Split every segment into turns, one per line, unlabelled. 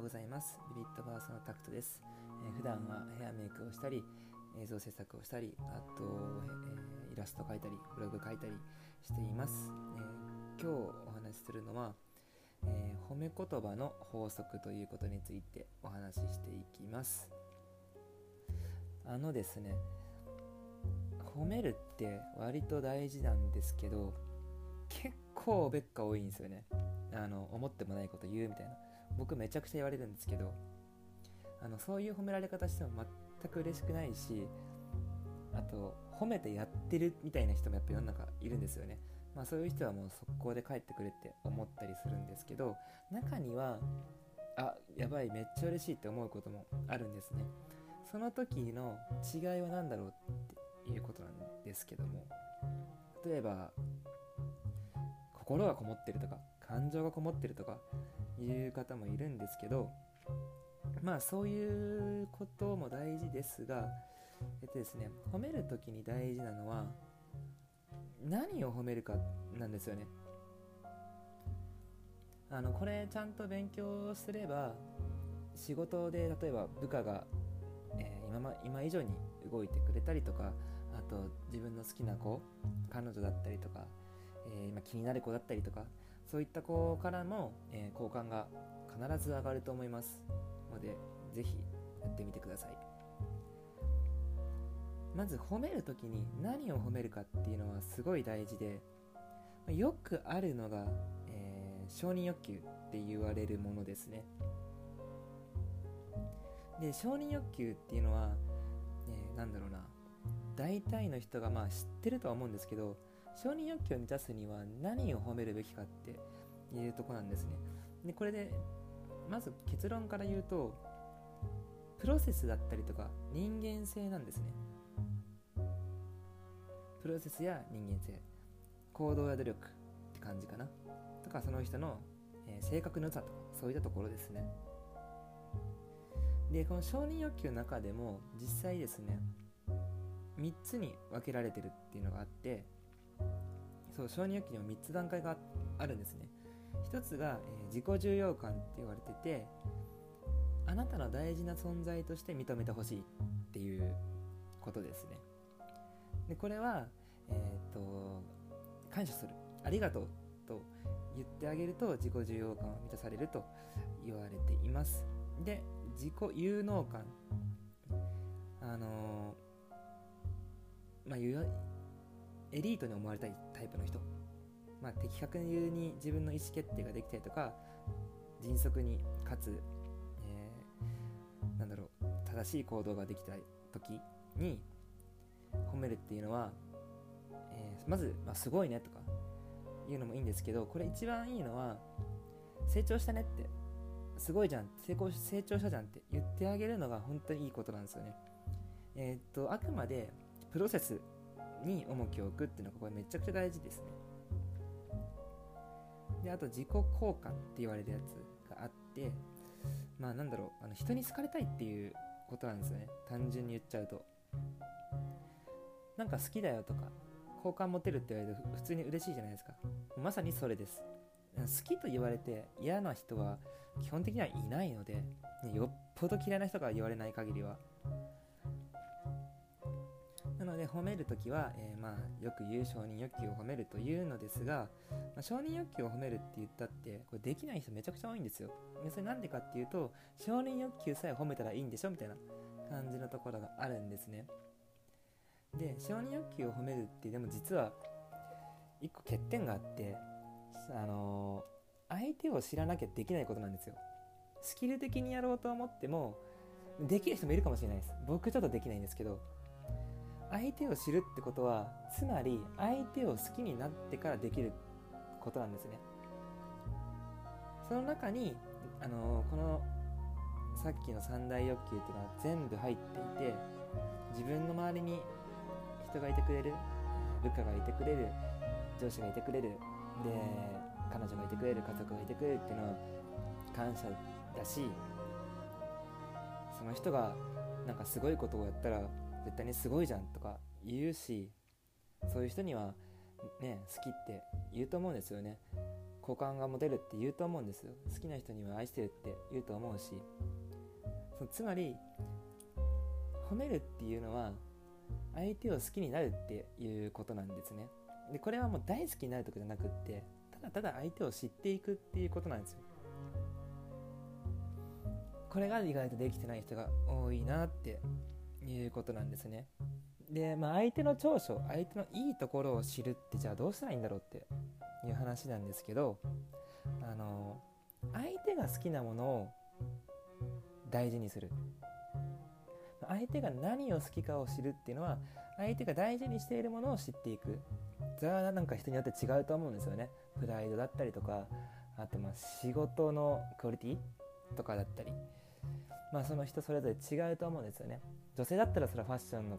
ようございます。ビビットバースのタクトです、えー、普段はヘアメイクをしたり映像制作をしたりあと、えー、イラスト描いたりブログ書いたりしています、えー、今日お話しするのは、え褒め言葉の法則ということについてお話ししていきます。あのですね褒めるって割と大事なんですけど結構べっか多いんですよね。あの思ってもないこと言うみたいな。僕めちゃくちゃ言われるんですけどあのそういう褒められ方しても全く嬉しくないしあと褒めてやってるみたいな人もやっぱ世の中いるんですよね。まあそういう人はもう速攻で帰ってくれって思ったりするんですけど中にはあやばいめっちゃ嬉しいって思うこともあるんですね。その時の違いは何だろうっていうことなんですけども例えば心がこもってるとか感情がこもってるとかいう方もいるんですけどまあそういうことも大事ですがえっとですね褒める時に大事なのは何を褒めるかなんですよね。あのこれちゃんと勉強すれば仕事で例えば部下が、えー、今今以上に動いてくれたりとかあと自分の好きな子彼女だったりとか、えー、今気になる子だったりとかそういった子からも、えー、好感が必ず上がると思いますので是非やってみてください。まず褒める時に何を褒めるかっていうのはすごい大事でよくあるのが、えー、承認欲求って言われるものですね。で承認欲求っていうのは、えー、なんだろうな。大体の人がまあ知ってるとは思うんですけど承認欲求を満たすには何を褒めるべきかっていうとこなんですね。でこれでまず結論から言うとプロセスだったりとか人間性なんですね。プロセスや人間性。行動や努力って感じかな。とかその人の、えー、性格の良さとかそういったところですね。でこの承認欲求の中でも実際ですね3つに分けられてるっていうのがあってそう承認欲求には3つ段階があるんですね。1つが、えー、自己重要感って言われててあなたの大事な存在として認めてほしいっていうことですね。でこれは、えーと、感謝する。ありがとうと言ってあげると自己重要感を満たされると言われています。で自己有能感。あのー、まあエリートに思われたいタイプの人、まあ、的確に自分の意思決定ができたりとか迅速にかつ、えー、なんだろう正しい行動ができた時に褒めるっていうのは、えー、まず、まあ、すごいねとかいうのもいいんですけどこれ一番いいのは成長したねってすごいじゃん成功成長したじゃんって言ってあげるのが本当にいいことなんですよね。えー、っとあくまでプロセスに重きを置くっていうのがこれめちゃくちゃ大事ですね。であと自己効果って言われるやつがあってまあなんだろうあの人に好かれたいっていうことなんですよね。単純に言っちゃうと。なんか好きだよとか好感持てるって言われると普通に嬉しいじゃないですか。まさにそれです。好きと言われて嫌な人は基本的にはいないのでよっぽど嫌いな人が言われない限りは。で褒めるときは、えー、まあ、よく言う承認欲求を褒めるというのですが、まあ、承認欲求を褒めるって言ったってこれできない人めちゃくちゃ多いんですよ。それなんでかっていうと承認欲求さえ褒めたらいいんでしょみたいな感じのところがあるんですね。で承認欲求を褒めるってでも実は1個欠点があってあのー、相手を知らなきゃできないことなんですよ。スキル的にやろうと思ってもできる人もいるかもしれないです。僕ちょっとできないんですけど相手を知るってことはつまり相手を好きになってからできることなんですね。その中にあのこのさっきの三大欲求っていうのは全部入っていて自分の周りに人がいてくれる部下がいてくれる上司がいてくれるで彼女がいてくれる家族がいてくれるっていうのは感謝だしその人がなんかすごいことをやったら絶対にすごいじゃんとか言うしそういう人にはね好きって言うと思うんですよね。好感が持てるって言うと思うんですよ。好きな人には愛してるって言うと思うし。そつまり褒めるっていうのは相手を好きになるっていうことなんですね。でこれはもう大好きになるとかじゃなくってただただ相手を知っていくっていうことなんですよ。これが意外とできてない人が多いなっていうことなんですね。で、まあ、相手の長所相手のいいところを知るってじゃあどうしたらいいんだろうっていう話なんですけどあの相手が好きなものを大事にする。相手が何を好きかを知るっていうのは相手が大事にしているものを知っていく。それはなんか人によって違うと思うんですよね。プライドだったりとかあとまあ仕事のクオリティとかだったり。まあその人それぞれ違うと思うんですよね。女性だったらそれはファッションの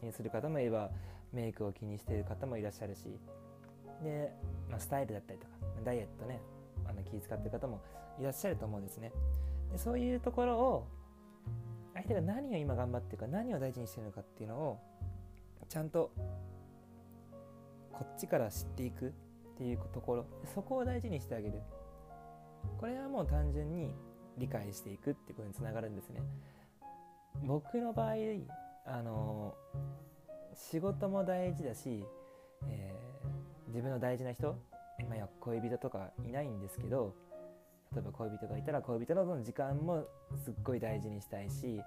気にする方もいればメイクを気にしている方もいらっしゃるしで、まあ、スタイルだったりとかダイエットねあの気遣ってる方もいらっしゃると思うんですね。でそういうところを相手が何を今頑張ってるか何を大事にしてるのかっていうのをちゃんとこっちから知っていくっていうところ。そこを大事にしてあげる。これはもう単純に理解していくってことにつながるんですね。僕の場合あの仕事も大事だし、えー、自分の大事な人、まあ、恋人とかいないんですけど例えば恋人がいたら恋人の時間もすっごい大事にしたいし、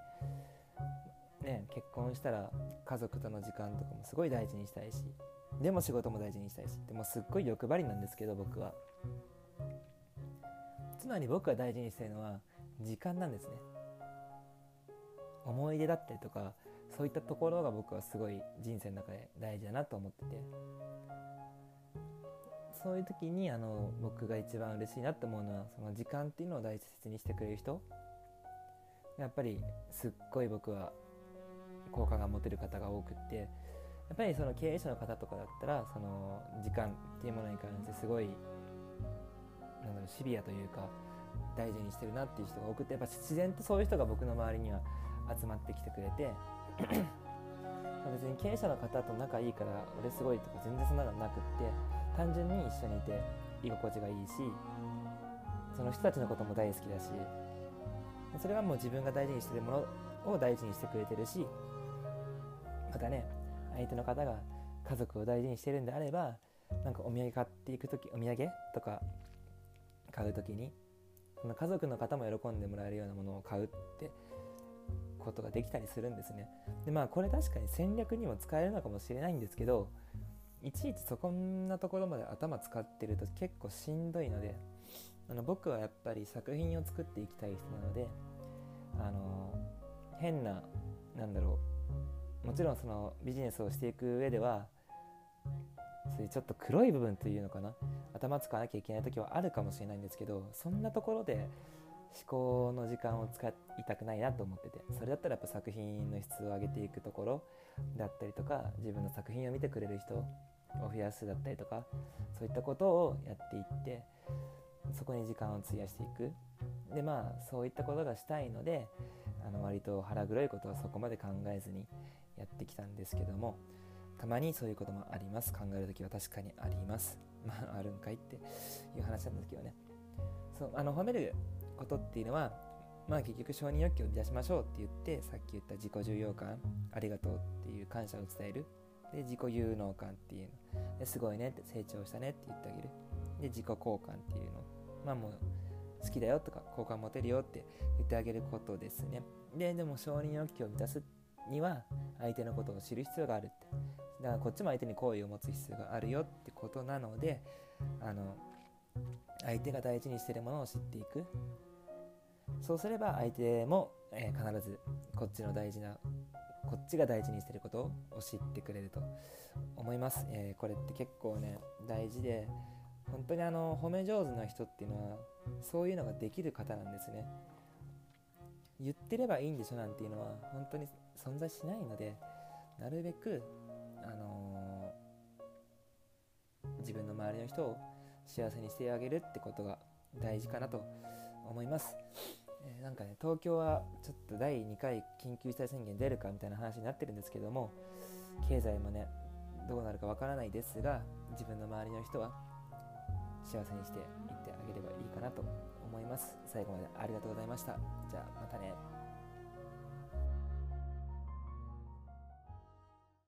ね、結婚したら家族との時間とかもすごい大事にしたいしでも仕事も大事にしたいしでもすっごい欲張りなんですけど僕は。つまり僕が大事にしてるのは時間なんですね。思い出だったりとかそういったところが僕はすごい人生の中で大事だなと思ってて。そういう時にあの僕が一番嬉しいなって思うのはその時間っていうのを大切にしてくれる人。やっぱりすっごい僕は好感が持てる方が多くって。やっぱりその経営者の方とかだったらその時間っていうものに関してすごいなんだろうシビアというか大事にしてるなっていう人が多くてやっぱ自然とそういう人が僕の周りには集まってきてくれて 別に経営者の方と仲いいから俺すごいとか全然そんなのなくって単純に一緒にいて居心地がいいしその人たちのことも大好きだしそれはもう自分が大事にしてるものを大事にしてくれてるしまたね相手の方が家族を大事にしてるんであればなんかお土産買っていく時お土産とか買う時にその家族の方も喜んでもらえるようなものを買うってことができたりするんですね。でまあこれ確かに戦略にも使えるのかもしれないんですけどいちいちそこんなところまで頭使ってると結構しんどいのであの僕はやっぱり作品を作っていきたい人なのであの変ななんだろうもちろんそのビジネスをしていく上ではそういうちょっと黒い部分というのかな。頭使わなきゃいけない時はあるかもしれないんですけどそんなところで思考の時間を使いたくないなと思ってて。それだったらやっぱ作品の質を上げていくところだったりとか自分の作品を見てくれる人を増やすだったりとかそういったことをやっていってそこに時間を費やしていく。でまあそういったことがしたいのであの割と腹黒いことはそこまで考えずにやってきたんですけども。たまにそういうこともあります。考える時は確かにあります。まああるんかいっていう話なんですけどね。そうあの褒めることっていうのはまあ結局承認欲求を出しましょうって言ってさっき言った自己重要感ありがとうっていう感謝を伝える。で自己有能感っていうの。ですごいねって成長したねって言ってあげる。で自己交換っていうの。まあもう好きだよとか好感持てるよって言ってあげることですね。ででも承認欲求を満たすには相手のことを知る必要があるって。だからこっちも相手に好意を持つ必要があるよってことなのであの相手が大事にしてるものを知っていく。そうすれば相手も、えー、必ずこっちの大事なこっちが大事にしてることを知ってくれると思います、えー、これって結構ね大事で本当にあの褒め上手な人っていうのはそういうのができる方なんですね。言ってればいいんでしょなんていうのは本当に存在しないのでなるべく、自分の周りの人を幸せにしてあげるってことが大事かなと思います。えー、なんかね東京はちょっと第2回緊急事態宣言出るかみたいな話になってるんですけども経済もねどうなるかわからないですが自分の周りの人は幸せにしていってあげればいいかなと思います。最後までありがとうございました。じゃあまたね。